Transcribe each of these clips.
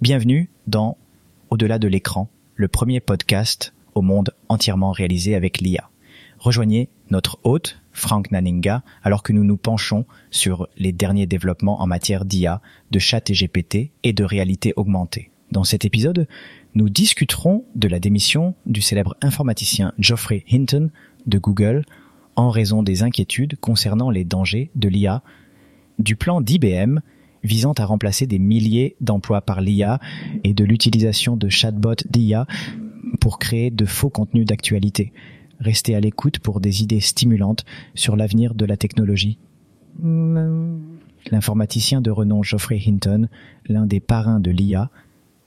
Bienvenue dans Au-delà de l'écran, le premier podcast au monde entièrement réalisé avec l'IA. Rejoignez notre hôte, Frank Naninga, alors que nous nous penchons sur les derniers développements en matière d'IA, de chat et GPT et de réalité augmentée. Dans cet épisode, nous discuterons de la démission du célèbre informaticien Geoffrey Hinton de Google en raison des inquiétudes concernant les dangers de l'IA, du plan d'IBM visant à remplacer des milliers d'emplois par l'IA et de l'utilisation de chatbots d'IA pour créer de faux contenus d'actualité. Restez à l'écoute pour des idées stimulantes sur l'avenir de la technologie. L'informaticien de renom Geoffrey Hinton, l'un des parrains de l'IA,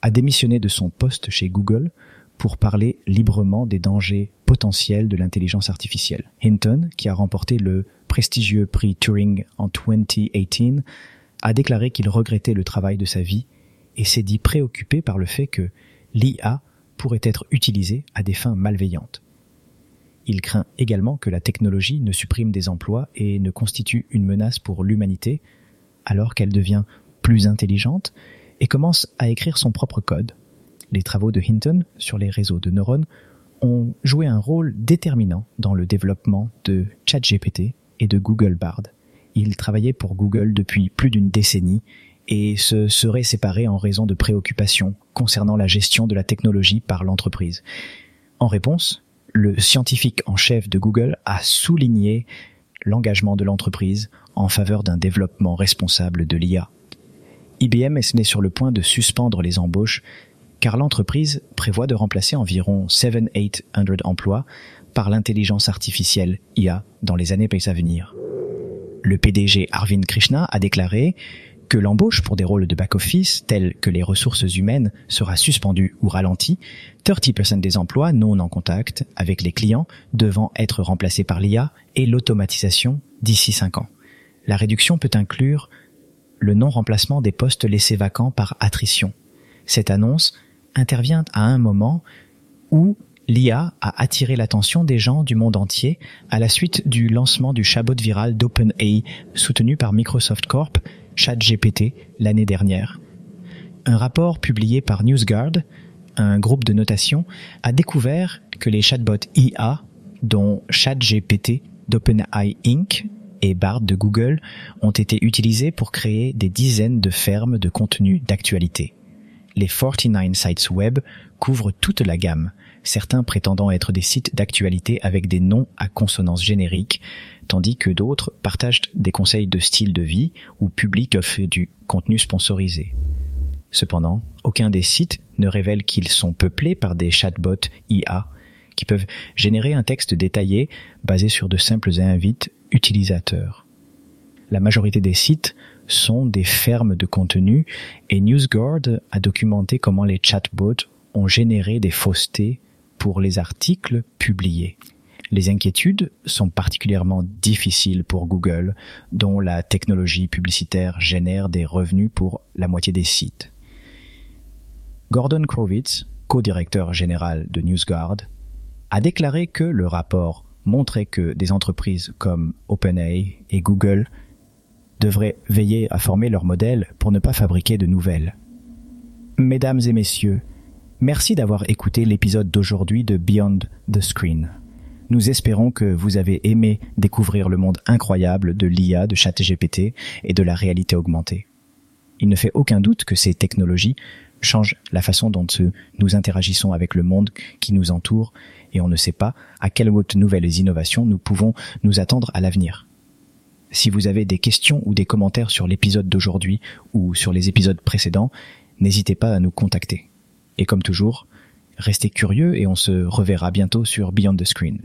a démissionné de son poste chez Google pour parler librement des dangers potentiels de l'intelligence artificielle. Hinton, qui a remporté le prestigieux prix Turing en 2018, a déclaré qu'il regrettait le travail de sa vie et s'est dit préoccupé par le fait que l'IA pourrait être utilisée à des fins malveillantes. Il craint également que la technologie ne supprime des emplois et ne constitue une menace pour l'humanité alors qu'elle devient plus intelligente et commence à écrire son propre code. Les travaux de Hinton sur les réseaux de neurones ont joué un rôle déterminant dans le développement de ChatGPT et de Google Bard. Il travaillait pour Google depuis plus d'une décennie et se serait séparé en raison de préoccupations concernant la gestion de la technologie par l'entreprise. En réponse, le scientifique en chef de Google a souligné l'engagement de l'entreprise en faveur d'un développement responsable de l'IA. IBM est né sur le point de suspendre les embauches car l'entreprise prévoit de remplacer environ 7-800 emplois par l'intelligence artificielle IA dans les années à venir le PDG Arvind Krishna a déclaré que l'embauche pour des rôles de back-office tels que les ressources humaines sera suspendue ou ralentie, 30% des emplois non en contact avec les clients devant être remplacés par l'IA et l'automatisation d'ici 5 ans. La réduction peut inclure le non-remplacement des postes laissés vacants par attrition. Cette annonce intervient à un moment où l'IA a attiré l'attention des gens du monde entier à la suite du lancement du chatbot viral d'OpenAI soutenu par Microsoft Corp, ChatGPT, l'année dernière. Un rapport publié par NewsGuard, un groupe de notation, a découvert que les chatbots IA, dont ChatGPT d'OpenAI Inc. et Bard de Google, ont été utilisés pour créer des dizaines de fermes de contenu d'actualité. Les 49 sites web couvrent toute la gamme, certains prétendant être des sites d'actualité avec des noms à consonance générique, tandis que d'autres partagent des conseils de style de vie ou publient du contenu sponsorisé. Cependant, aucun des sites ne révèle qu'ils sont peuplés par des chatbots IA qui peuvent générer un texte détaillé basé sur de simples invites utilisateurs. La majorité des sites sont des fermes de contenu et NewsGuard a documenté comment les chatbots ont généré des faussetés pour les articles publiés. Les inquiétudes sont particulièrement difficiles pour Google, dont la technologie publicitaire génère des revenus pour la moitié des sites. Gordon Krowitz, co-directeur général de NewsGuard, a déclaré que le rapport montrait que des entreprises comme OpenAI et Google devraient veiller à former leur modèle pour ne pas fabriquer de nouvelles. Mesdames et messieurs, Merci d'avoir écouté l'épisode d'aujourd'hui de Beyond the Screen. Nous espérons que vous avez aimé découvrir le monde incroyable de l'IA, de ChatGPT et de la réalité augmentée. Il ne fait aucun doute que ces technologies changent la façon dont nous interagissons avec le monde qui nous entoure et on ne sait pas à quelles nouvelles innovations nous pouvons nous attendre à l'avenir. Si vous avez des questions ou des commentaires sur l'épisode d'aujourd'hui ou sur les épisodes précédents, n'hésitez pas à nous contacter. Et comme toujours, restez curieux et on se reverra bientôt sur Beyond the Screen.